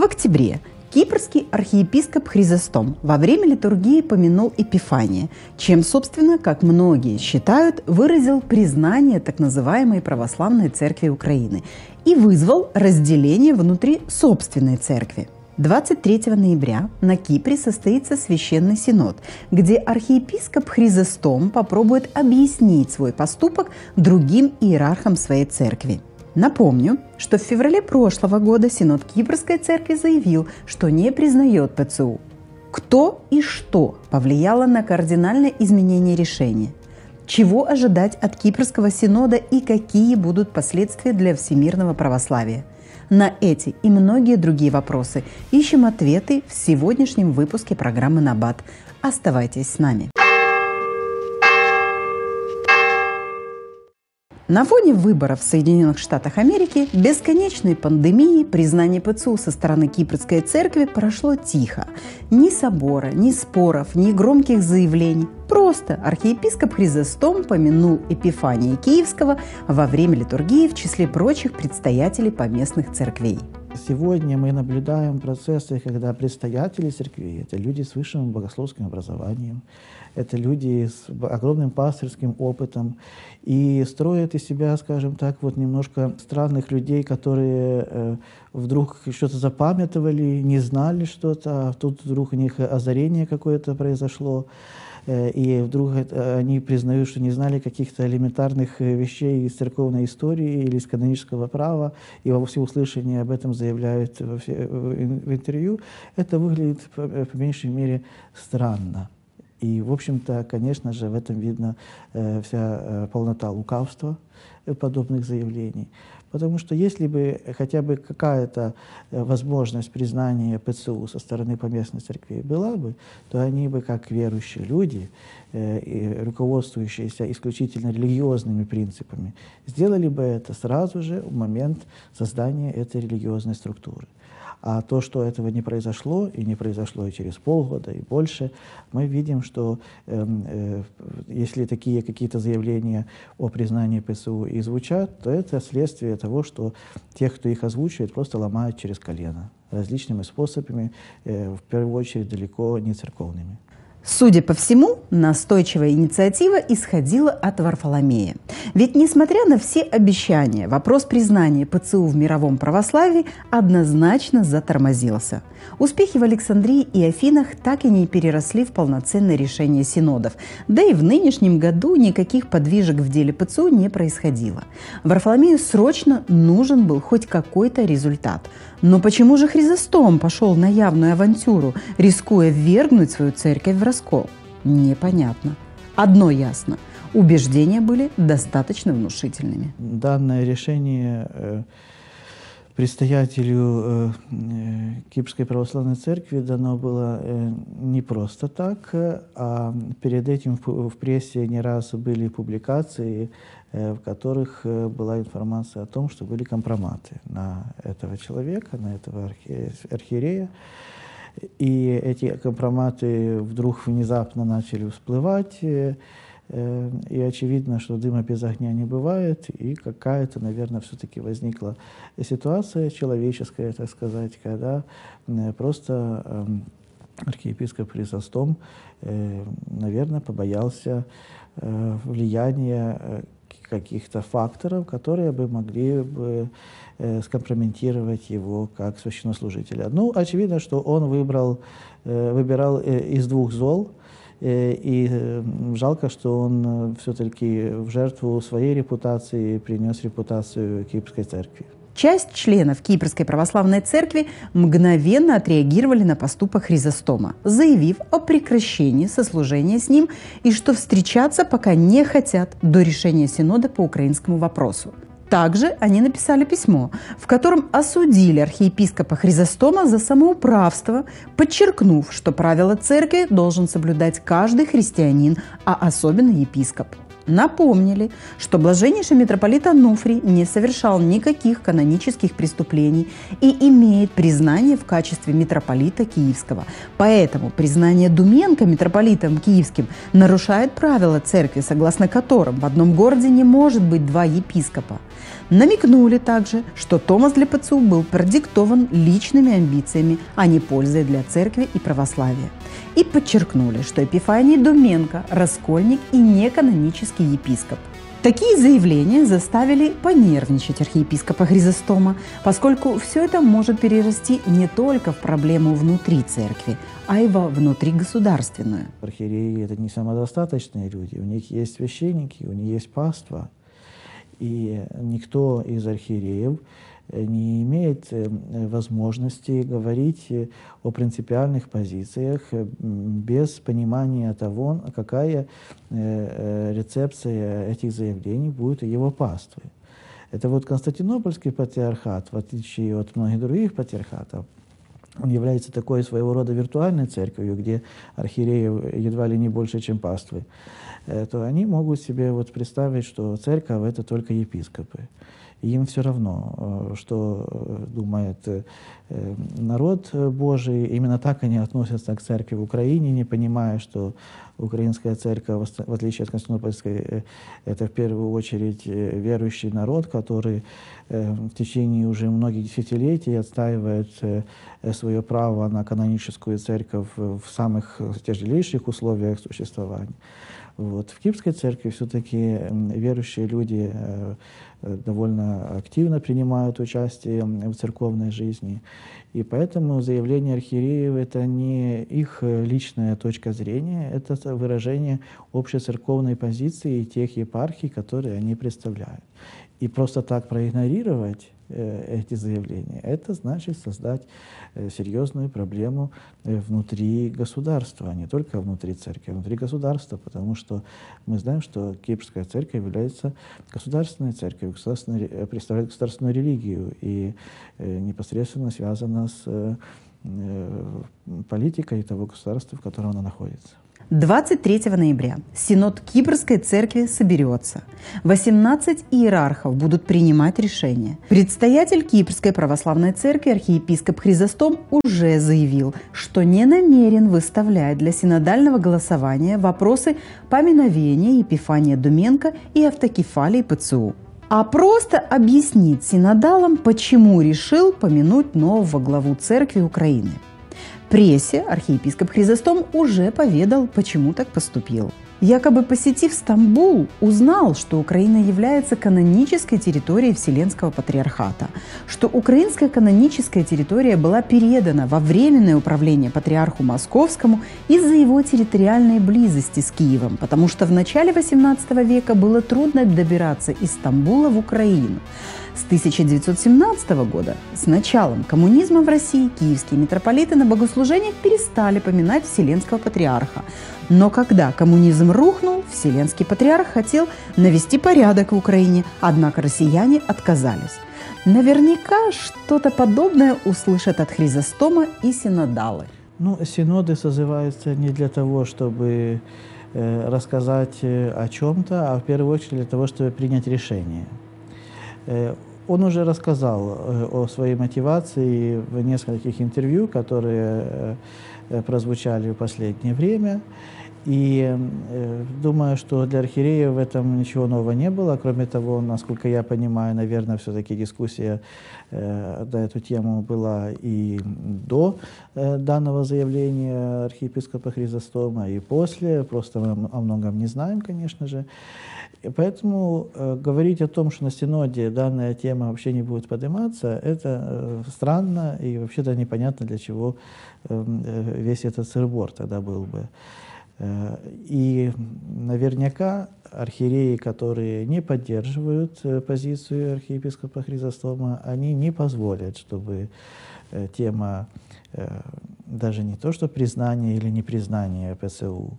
В октябре Кипрский архиепископ Хризостом во время литургии помянул Эпифания, чем, собственно, как многие считают, выразил признание так называемой православной церкви Украины и вызвал разделение внутри собственной церкви. 23 ноября на Кипре состоится священный синод, где архиепископ Хризостом попробует объяснить свой поступок другим иерархам своей церкви – Напомню, что в феврале прошлого года Синод Кипрской церкви заявил, что не признает ПЦУ. Кто и что повлияло на кардинальное изменение решения? Чего ожидать от Кипрского Синода и какие будут последствия для всемирного православия? На эти и многие другие вопросы ищем ответы в сегодняшнем выпуске программы «Набат». Оставайтесь с нами. На фоне выборов в Соединенных Штатах Америки, бесконечной пандемии, признание ПЦУ со стороны Кипрской церкви прошло тихо. Ни собора, ни споров, ни громких заявлений. Просто архиепископ Хризостом помянул Эпифания Киевского во время литургии в числе прочих предстоятелей поместных церквей. Сегодня мы наблюдаем процессы, когда предстоятели церкви – это люди с высшим богословским образованием, это люди с огромным пастырским опытом и строят из себя, скажем так, вот немножко странных людей, которые э, вдруг что-то запамятовали, не знали что-то, а тут вдруг у них озарение какое-то произошло. Э, и вдруг они признают, что не знали каких-то элементарных э, вещей из церковной истории или из канонического права, и во всеуслышание об этом заявляют в интервью, это выглядит, по меньшей мере, странно. И, в общем-то, конечно же, в этом видно э, вся э, полнота лукавства э, подобных заявлений. Потому что если бы хотя бы какая-то э, возможность признания ПЦУ со стороны поместной церкви была бы, то они бы, как верующие люди, э, руководствующиеся исключительно религиозными принципами, сделали бы это сразу же в момент создания этой религиозной структуры. А то, что этого не произошло, и не произошло и через полгода, и больше, мы видим, что э, э, если такие какие-то заявления о признании ПСУ и звучат, то это следствие того, что тех, кто их озвучивает, просто ломают через колено различными способами, э, в первую очередь далеко не церковными. Судя по всему, настойчивая инициатива исходила от Варфоломея. Ведь, несмотря на все обещания, вопрос признания ПЦУ в мировом православии однозначно затормозился. Успехи в Александрии и Афинах так и не переросли в полноценное решение синодов. Да и в нынешнем году никаких подвижек в деле ПЦУ не происходило. Варфоломею срочно нужен был хоть какой-то результат – но почему же Хризостом пошел на явную авантюру, рискуя ввергнуть свою церковь в раскол? Непонятно. Одно ясно. Убеждения были достаточно внушительными. Данное решение э, предстоятелю э, э, Кипрской православной церкви дано было не просто так, а перед этим в прессе не раз были публикации Э, в которых э, была информация о том, что были компроматы на этого человека, на этого архиерея. И эти компроматы вдруг внезапно начали всплывать, э, и очевидно, что дыма без огня не бывает, и какая-то, наверное, все-таки возникла ситуация человеческая, так сказать, когда просто эм, архиепископ Хризостом, наверное, побоялся влияния каких-то факторов, которые бы могли бы э, скомпрометировать его как священнослужителя. Ну, очевидно, что он выбрал, э, выбирал э, из двух зол, э, и э, жалко, что он э, все-таки в жертву своей репутации принес репутацию Кипрской церкви. Часть членов Кипрской православной церкви мгновенно отреагировали на поступок Хризостома, заявив о прекращении сослужения с ним и что встречаться пока не хотят до решения Синода по украинскому вопросу. Также они написали письмо, в котором осудили архиепископа Хризостома за самоуправство, подчеркнув, что правила церкви должен соблюдать каждый христианин, а особенно епископ напомнили, что блаженнейший митрополит Ануфрий не совершал никаких канонических преступлений и имеет признание в качестве митрополита Киевского. Поэтому признание Думенко митрополитом Киевским нарушает правила церкви, согласно которым в одном городе не может быть два епископа. Намекнули также, что Томас для ПЦУ был продиктован личными амбициями, а не пользой для церкви и православия. И подчеркнули, что Епифаний Думенко – раскольник и неканонический епископ. Такие заявления заставили понервничать архиепископа Хризостома, поскольку все это может перерасти не только в проблему внутри церкви, а и во внутригосударственную. Архиереи – это не самодостаточные люди, у них есть священники, у них есть паства. И никто из архиереев не имеет э, возможности говорить э, о принципиальных позициях э, без понимания того, какая рецепция этих заявлений будет его паствы. Это вот Константинопольский патриархат, в отличие от многих других патриархатов, он является такой своего рода виртуальной церковью, где архиереев едва ли не больше, чем паствы, то они могут себе вот представить, что церковь — это только епископы им все равно, э, что э, думает э, народ Божий. Именно так они относятся к церкви в Украине, не понимая, что украинская церковь, в отличие от Константинопольской, это в первую очередь верующий народ, который в течение уже многих десятилетий отстаивает свое право на каноническую церковь в самых тяжелейших условиях существования. Вот. В Киевской церкви все-таки верующие люди э, э, довольно активно принимают участие в церковной жизни. И поэтому заявление архиереев – это не их личная точка зрения, это выражение общецерковной позиции тех епархий, которые они представляют. И просто так проигнорировать Э, эти заявления. Это значит создать э, серьезную проблему э, внутри государства, а не только внутри церкви, а внутри государства, потому что мы знаем, что Кипрская церковь является государственной церковью, государственной, представляет государственную религию и непосредственно связана с политикой того государства, в котором она находится. 23 ноября Синод Кипрской церкви соберется. 18 иерархов будут принимать решения. Предстоятель Кипрской православной церкви архиепископ Хризостом уже заявил, что не намерен выставлять для синодального голосования вопросы поминовения Епифания Думенко и автокефалии ПЦУ а просто объяснит синодалам, почему решил помянуть нового главу церкви Украины – прессе архиепископ Хризостом уже поведал, почему так поступил. Якобы посетив Стамбул, узнал, что Украина является канонической территорией Вселенского патриархата, что украинская каноническая территория была передана во временное управление патриарху Московскому из-за его территориальной близости с Киевом, потому что в начале XVIII века было трудно добираться из Стамбула в Украину. С 1917 года, с началом коммунизма в России, киевские митрополиты на богослужениях перестали поминать Вселенского патриарха. Но когда коммунизм рухнул, Вселенский патриарх хотел навести порядок в Украине, однако россияне отказались. Наверняка что-то подобное услышат от Хризостома и синодалы. Ну, синоды созываются не для того, чтобы э, рассказать э, о чем-то, а в первую очередь для того, чтобы принять решение. Э, он уже рассказал э, о своей мотивации в нескольких интервью, которые э, прозвучали в последнее время. И думаю, что для архиерея в этом ничего нового не было. Кроме того, насколько я понимаю, наверное, все-таки дискуссия э, на эту тему была и до э, данного заявления архиепископа Хризостома, и после. Просто мы о многом не знаем, конечно же. И поэтому э, говорить о том, что на Синоде данная тема вообще не будет подниматься, это э, странно и вообще-то непонятно, для чего э, э, весь этот сырбор тогда был бы. Э, и наверняка архиереи, которые не поддерживают э, позицию архиепископа Хризостома, они не позволят, чтобы тема даже не то, что признания или непризнания ПЦУ,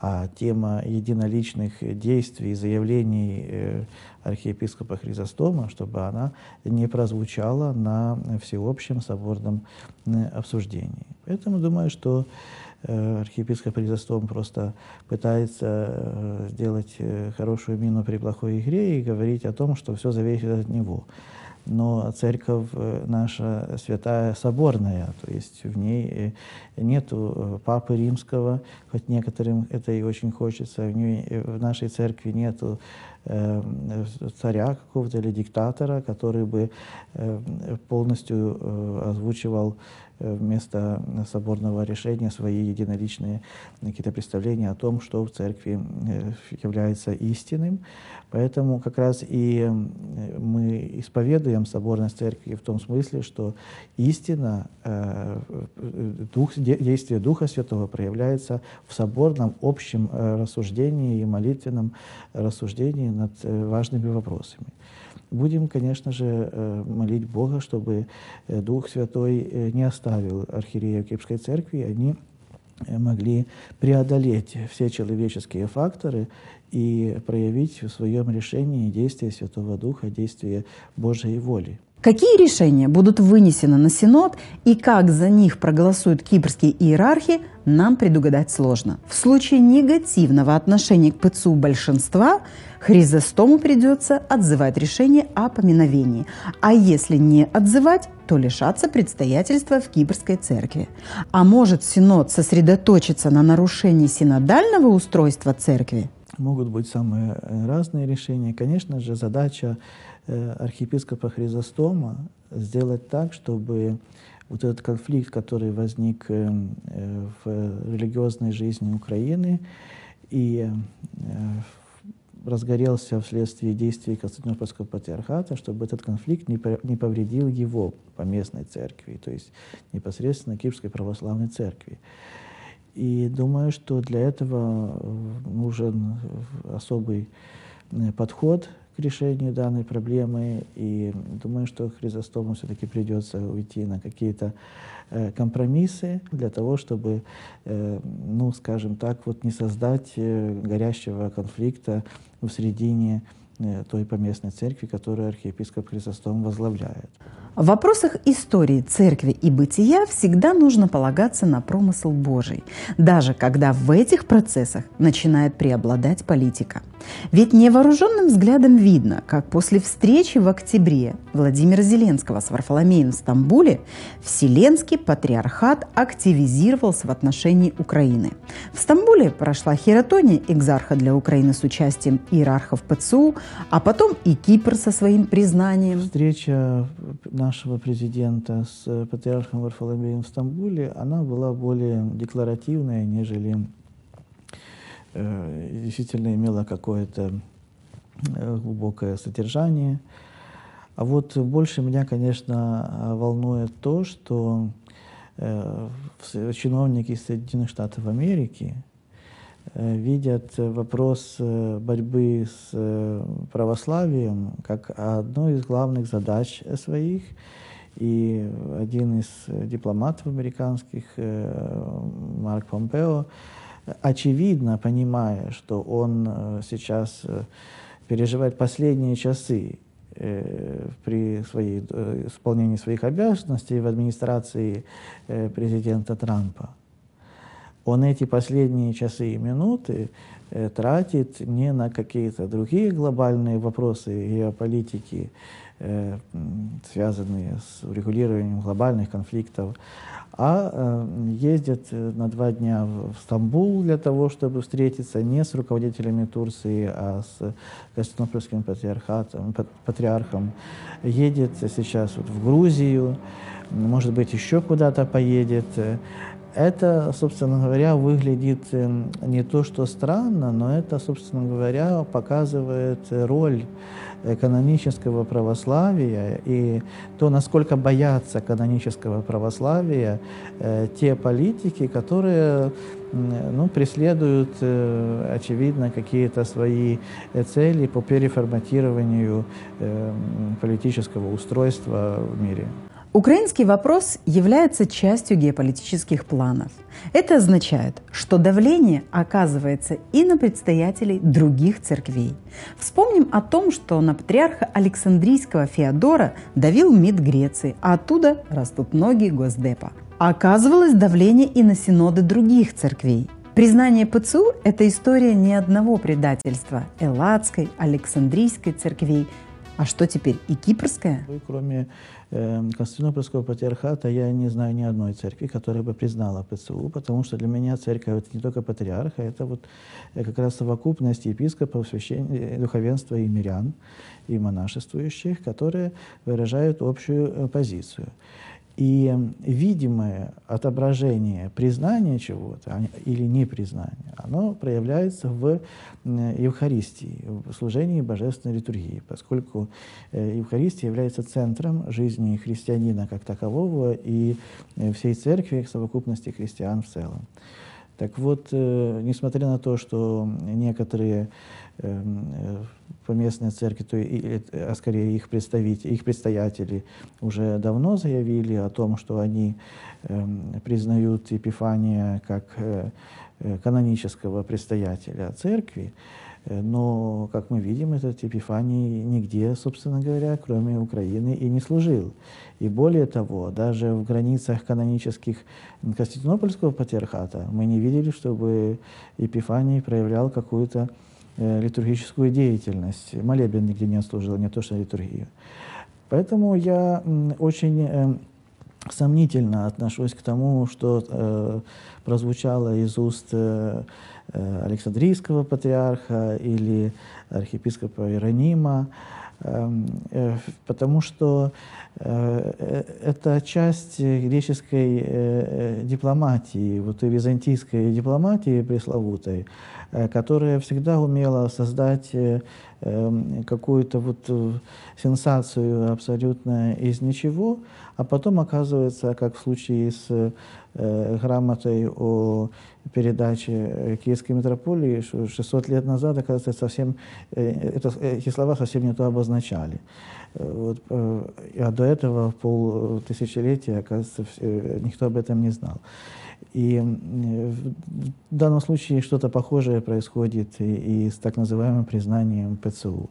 а тема единоличных действий, заявлений э, архиепископа Хризостома, чтобы она не прозвучала на всеобщем соборном э, обсуждении. Поэтому думаю, что э, архиепископ Хризостом просто пытается сделать хорошую мину при плохой игре и говорить о том, что все зависит от него. Но церковь э, наша святая соборная, то есть в ней э, нету э, папы римского, хоть некоторым это и очень хочется, в, ней, в нашей церкви нету э, царя какого-то или диктатора, который бы э, полностью э, озвучивал Э, вместо соборного решения свои единоличные какие-то представления о том, что в церкви э, является истинным. Поэтому как раз и э, мы исповедуем соборность церкви в том смысле, что истина, дух, действие Духа Святого проявляется в соборном общем рассуждении и молитвенном рассуждении над важными вопросами. Будем, конечно же, э, молить Бога, чтобы э, Дух Святой э, не оставил архиереев Кипрской церкви, они могли преодолеть все человеческие факторы и проявить в своем решении действие Святого Духа, действие Божьей воли. Какие решения будут вынесены на Синод и как за них проголосуют кипрские иерархи, нам предугадать сложно. В случае негативного отношения к ПЦУ большинства Хризостому придется отзывать решение о поминовении, а если не отзывать, то лишаться предстоятельства в Кипрской церкви. А может Синод сосредоточиться на нарушении синодального устройства церкви? Могут быть самые разные решения. Конечно же, задача архиепископа Хризостома сделать так, чтобы вот этот конфликт, который возник э, э, в религиозной жизни Украины и разгорелся вследствие действий Константинопольского патриархата, чтобы этот конфликт не повредил его по местной церкви, то есть непосредственно Киевской православной церкви. И думаю, что для этого нужен особый подход решению данной проблемы. И думаю, что Хризостому все-таки придется уйти на какие-то э, компромиссы для того, чтобы, э, ну, скажем так, вот не создать э, горящего конфликта в середине той поместной церкви, которую архиепископ Хризостом возглавляет. В вопросах истории церкви и бытия всегда нужно полагаться на промысл Божий, даже когда в этих процессах начинает преобладать политика. Ведь невооруженным взглядом видно, как после встречи в октябре Владимира Зеленского с Варфоломеем в Стамбуле Вселенский патриархат активизировался в отношении Украины. В Стамбуле прошла хератония экзарха для Украины с участием иерархов ПЦУ, а потом и Кипр со своим признанием. Встреча на нашего президента с э, патриархом Варфоломеем в Стамбуле, она была более декларативная, нежели э, действительно имела какое-то э, глубокое содержание. А вот больше меня, конечно, волнует то, что чиновники Соединенных Штатов Америки э, видят вопрос э, борьбы с православием как одну из главных задач своих. И один из дипломатов американских, э, Марк Помпео, очевидно понимая, что он э, сейчас э, переживает последние часы при своей, исполнении своих обязанностей в администрации президента Трампа, он эти последние часы и минуты Э, тратит не на какие-то другие глобальные вопросы геополитики, э, связанные с урегулированием глобальных конфликтов, а э, ездит на два дня в Стамбул для того, чтобы встретиться не с руководителями Турции, а с Константинопольским патриархатом, патриархом. Едет сейчас вот в Грузию, может быть, еще куда-то поедет. Это, собственно говоря, выглядит эм, не то что странно, но это, собственно говоря, показывает роль канонического православия и то, насколько боятся канонического православия э, те политики, которые ну, преследуют, э, очевидно, какие-то свои цели по переформатированию э, политического устройства в мире. Украинский вопрос является частью геополитических планов. Это означает, что давление оказывается и на предстоятелей других церквей. Вспомним о том, что на патриарха Александрийского Феодора давил МИД Греции, а оттуда растут ноги Госдепа. Оказывалось давление и на синоды других церквей. Признание ПЦУ – это история не одного предательства – Элладской, Александрийской церквей, А что теперь, и кипрская? Кроме Константинопольского патриархата я не знаю ни одной церкви, которая бы признала ПЦУ, потому что для меня церковь это не только патриарха, это вот э, как раз совокупность епископов, священ... духовенства и мирян, и монашествующих, которые выражают общую э, позицию. И видимое отображение признания чего-то а или непризнания, оно проявляется в Евхаристии, в служении божественной литургии, поскольку э, Евхаристия является центром жизни христианина как такового и э, всей церкви, совокупности христиан в целом. Так вот, э, несмотря на то, что некоторые поместные церкви, то и, а скорее их представители, их предстоятели уже давно заявили о том, что они э, признают Епифания как э, э, канонического предстоятеля церкви, э, но, как мы видим, этот Епифаний нигде, собственно говоря, кроме Украины и не служил. И более того, даже в границах канонических Константинопольского патриархата мы не видели, чтобы Епифаний проявлял какую-то литургическую деятельность. Молебен нигде не служил, не то что литургию. Поэтому я очень э, сомнительно отношусь к тому, что э, прозвучало из уст э, э Александрийского патриарха или архиепископа Иеронима, эм, э, потому что э, это часть греческой дипломатии, вот и византийской дипломатии пресловутой, Э, которая всегда умела создать э, эм, какую-то вот э, сенсацию абсолютно из ничего, а потом оказывается, как в случае с грамотой о передаче Киевской митрополии, что 600 лет назад, оказывается, совсем, это, эти слова совсем не то обозначали. Вот, а до этого пол тысячелетия, оказывается, никто об этом не знал. И в данном случае что-то похожее происходит и, и с так называемым признанием ПЦУ.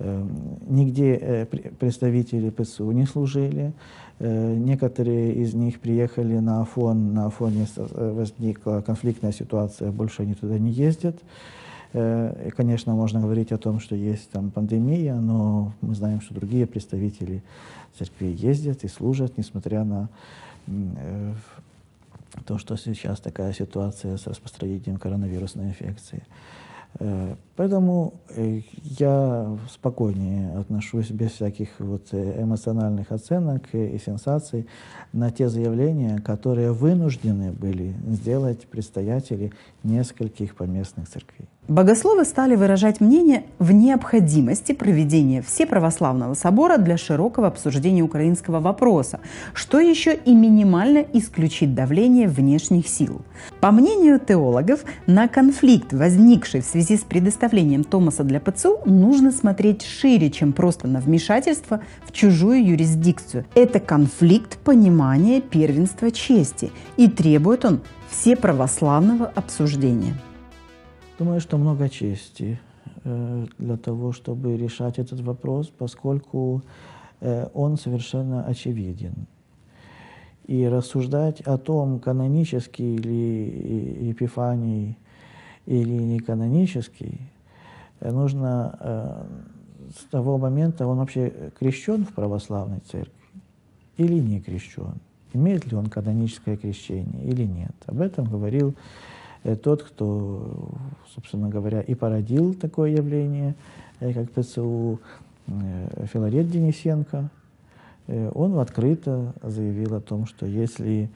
Эм, нигде э, представители ПЦУ не служили. Э, некоторые из них приехали на Афон, на Афоне э, возникла конфликтная ситуация, больше они туда не ездят. Конечно, можно говорить о том, что есть там пандемия, но мы знаем, что другие представители церкви ездят и служат, несмотря на то, что сейчас такая ситуация с распространением коронавирусной инфекции. Э, поэтому э, я спокойнее отношусь без всяких вот э, эмоциональных оценок и сенсаций на те заявления, которые вынуждены были сделать предстоятели нескольких поместных церквей. Богословы стали выражать мнение в необходимости проведения Всеправославного собора для широкого обсуждения украинского вопроса, что еще и минимально исключит давление внешних сил. По мнению теологов, на конфликт, возникший в связи с предоставлением Томаса для ПЦУ, нужно смотреть шире, чем просто на вмешательство в чужую юрисдикцию. Это конфликт понимания первенства чести, и требует он всеправославного обсуждения. Думаю, что много чести э, для того, чтобы решать этот вопрос, поскольку э, он совершенно очевиден. И рассуждать о том, канонический ли Епифаний или не канонический, э, нужно с того момента, он вообще крещен в православной церкви или не крещен, имеет ли он каноническое крещение или нет. Об этом говорил тот, кто, собственно говоря, и породил такое явление, э, как ПЦУ, э, Филарет Денисенко, он открыто заявил о том, что если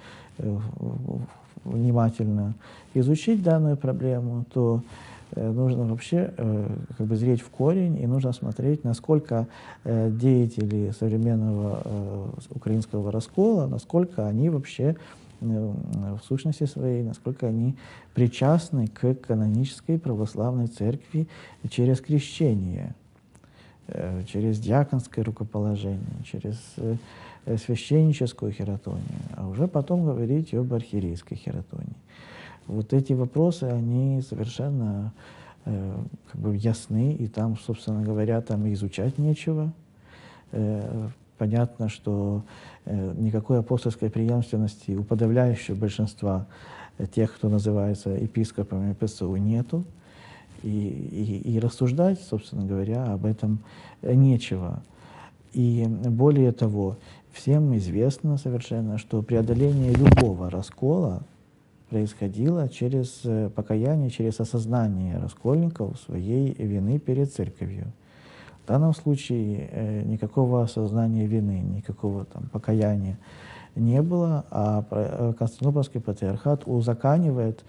внимательно изучить данную проблему, то нужно вообще как бы зреть в корень и нужно смотреть, насколько деятели современного украинского раскола, насколько они вообще Э, в сущности своей, насколько они причастны к канонической православной церкви через крещение, э, через диаконское рукоположение, через э, священническую хератонию, а уже потом говорить об архиерейской хератонии. Вот эти вопросы, они совершенно как бы ясны, и там, собственно говоря, там изучать нечего. Понятно, что э, никакой апостольской преемственности у подавляющего большинства э, тех, кто называется епископами ПСУ, нету. И, и, и рассуждать, собственно говоря, об этом нечего. И более того, всем известно совершенно, что преодоление любого раскола происходило через э, покаяние, через осознание раскольников своей вины перед церковью. В данном случае э, никакого осознания вины, никакого там покаяния не было, а э, Константинопольский патриархат узаканивает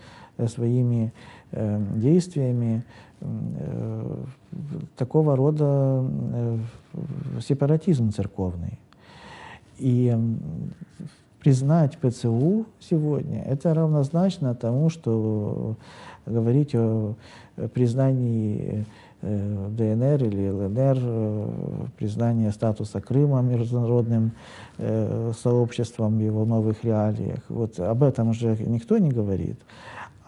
своими действиями такого рода сепаратизм церковный. И признать ПЦУ сегодня, это равнозначно тому, что говорить о признании э, ДНР или ЛНР, э, признание статуса Крыма международным э, сообществом в его новых реалиях. Вот об этом же никто не говорит.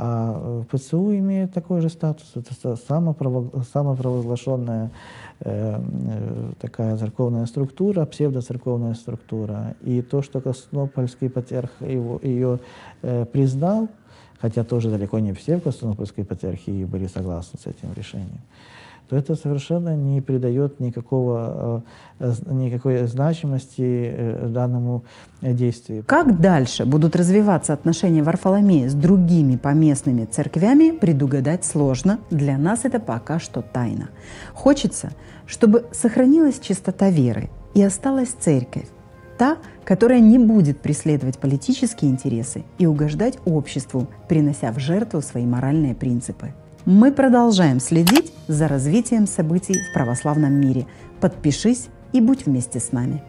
А ПЦУ имеет такой же статус. Это самопровозглашенная э, такая церковная структура, псевдоцерковная структура. И то, что Константинопольский патриарх его, ее э, признал, хотя тоже далеко не все в Константинопольской патриархии были согласны с этим решением, то это совершенно не придает никакого, э, никакой значимости э, данному действию. Как дальше будут развиваться отношения Варфоломея с другими поместными церквями, предугадать сложно. Для нас это пока что тайна. Хочется, чтобы сохранилась чистота веры и осталась церковь, та, которая не будет преследовать политические интересы и угождать обществу, принося в жертву свои моральные принципы. Мы продолжаем следить за развитием событий в православном мире. Подпишись и будь вместе с нами.